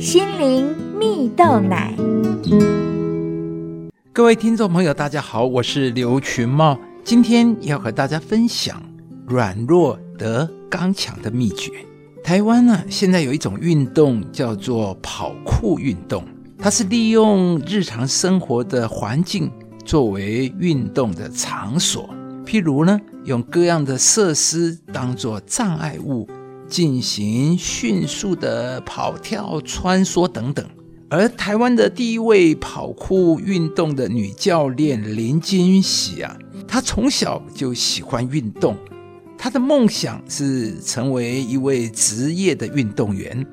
心灵蜜豆奶。各位听众朋友，大家好，我是刘群茂，今天要和大家分享软弱得刚强的秘诀。台湾呢，现在有一种运动叫做跑酷运动，它是利用日常生活的环境作为运动的场所，譬如呢，用各样的设施当做障碍物。进行迅速的跑跳、穿梭等等。而台湾的第一位跑酷运动的女教练林金喜啊，她从小就喜欢运动，她的梦想是成为一位职业的运动员。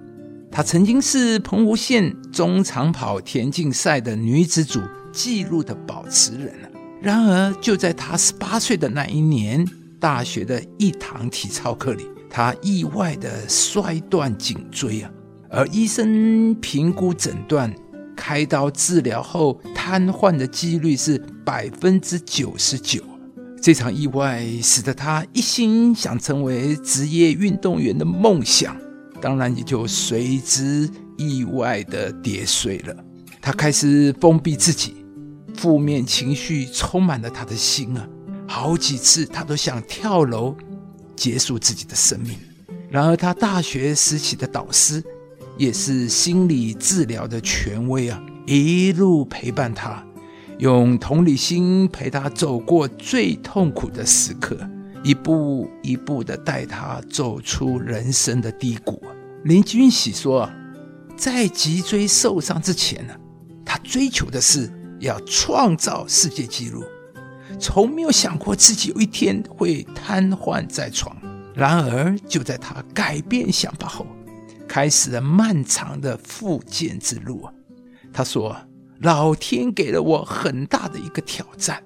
她曾经是澎湖县中长跑田径赛的女子组纪录的保持人然而，就在她十八岁的那一年，大学的一堂体操课里。他意外的摔断颈椎啊，而医生评估诊断，开刀治疗后瘫痪的几率是百分之九十九。这场意外使得他一心想成为职业运动员的梦想，当然也就随之意外的跌碎了。他开始封闭自己，负面情绪充满了他的心啊，好几次他都想跳楼。结束自己的生命。然而，他大学时期的导师，也是心理治疗的权威啊，一路陪伴他，用同理心陪他走过最痛苦的时刻，一步一步的带他走出人生的低谷。林君喜说，在脊椎受伤之前呢，他追求的是要创造世界纪录。从没有想过自己有一天会瘫痪在床。然而，就在他改变想法后，开始了漫长的复健之路啊。他说：“老天给了我很大的一个挑战，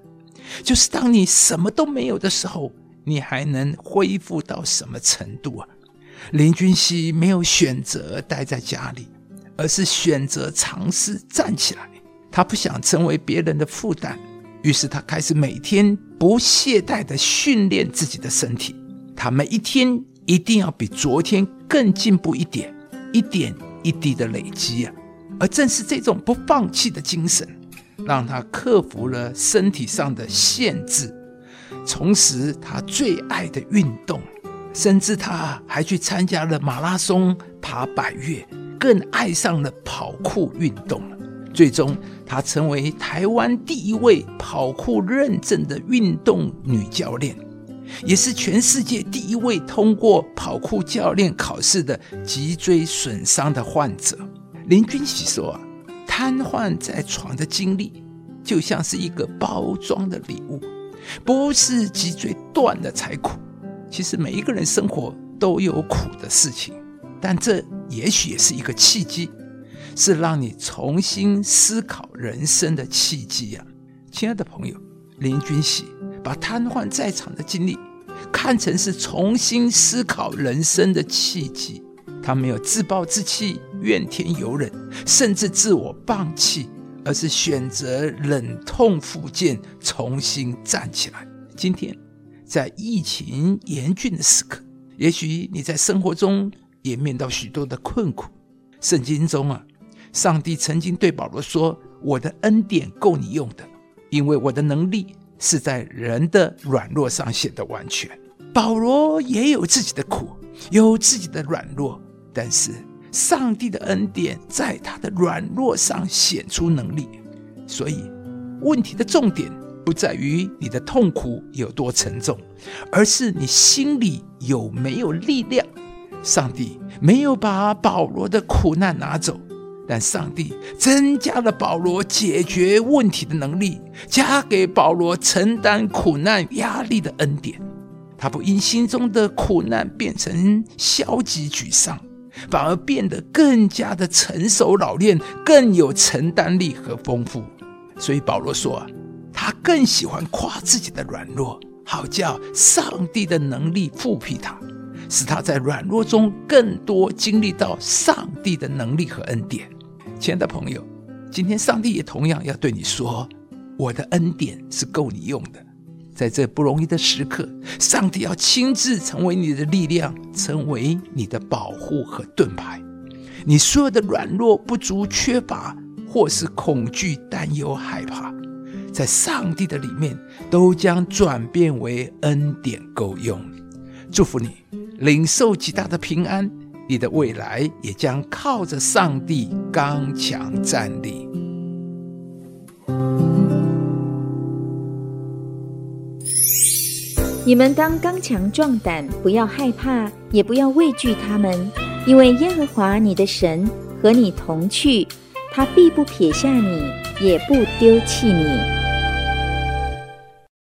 就是当你什么都没有的时候，你还能恢复到什么程度啊？”林君熙没有选择待在家里，而是选择尝试站起来。他不想成为别人的负担。于是他开始每天不懈怠的训练自己的身体，他每一天一定要比昨天更进步一点，一点一滴的累积啊！而正是这种不放弃的精神，让他克服了身体上的限制，重拾他最爱的运动，甚至他还去参加了马拉松、爬百越，更爱上了跑酷运动。最终，她成为台湾第一位跑酷认证的运动女教练，也是全世界第一位通过跑酷教练考试的脊椎损伤的患者。林君喜说：“啊，瘫痪在床的经历，就像是一个包装的礼物，不是脊椎断了才苦。其实每一个人生活都有苦的事情，但这也许也是一个契机。”是让你重新思考人生的契机呀，亲爱的朋友，林君喜把瘫痪在场的经历看成是重新思考人生的契机。他没有自暴自弃、怨天尤人，甚至自我放弃，而是选择忍痛复健，重新站起来。今天，在疫情严峻的时刻，也许你在生活中也面到许多的困苦。圣经中啊。上帝曾经对保罗说：“我的恩典够你用的，因为我的能力是在人的软弱上显得完全。”保罗也有自己的苦，有自己的软弱，但是上帝的恩典在他的软弱上显出能力。所以，问题的重点不在于你的痛苦有多沉重，而是你心里有没有力量。上帝没有把保罗的苦难拿走。但上帝增加了保罗解决问题的能力，加给保罗承担苦难压力的恩典。他不因心中的苦难变成消极沮丧，反而变得更加的成熟老练，更有承担力和丰富。所以保罗说，他更喜欢夸自己的软弱，好叫上帝的能力复辟他，使他在软弱中更多经历到上帝的能力和恩典。亲爱的朋友，今天上帝也同样要对你说：“我的恩典是够你用的。”在这不容易的时刻，上帝要亲自成为你的力量，成为你的保护和盾牌。你所有的软弱、不足、缺乏，或是恐惧、担忧、害怕，在上帝的里面，都将转变为恩典够用。祝福你，领受极大的平安，你的未来也将靠着上帝刚强站立。你们当刚强壮胆，不要害怕，也不要畏惧他们，因为耶和华你的神和你同去，他必不撇下你，也不丢弃你。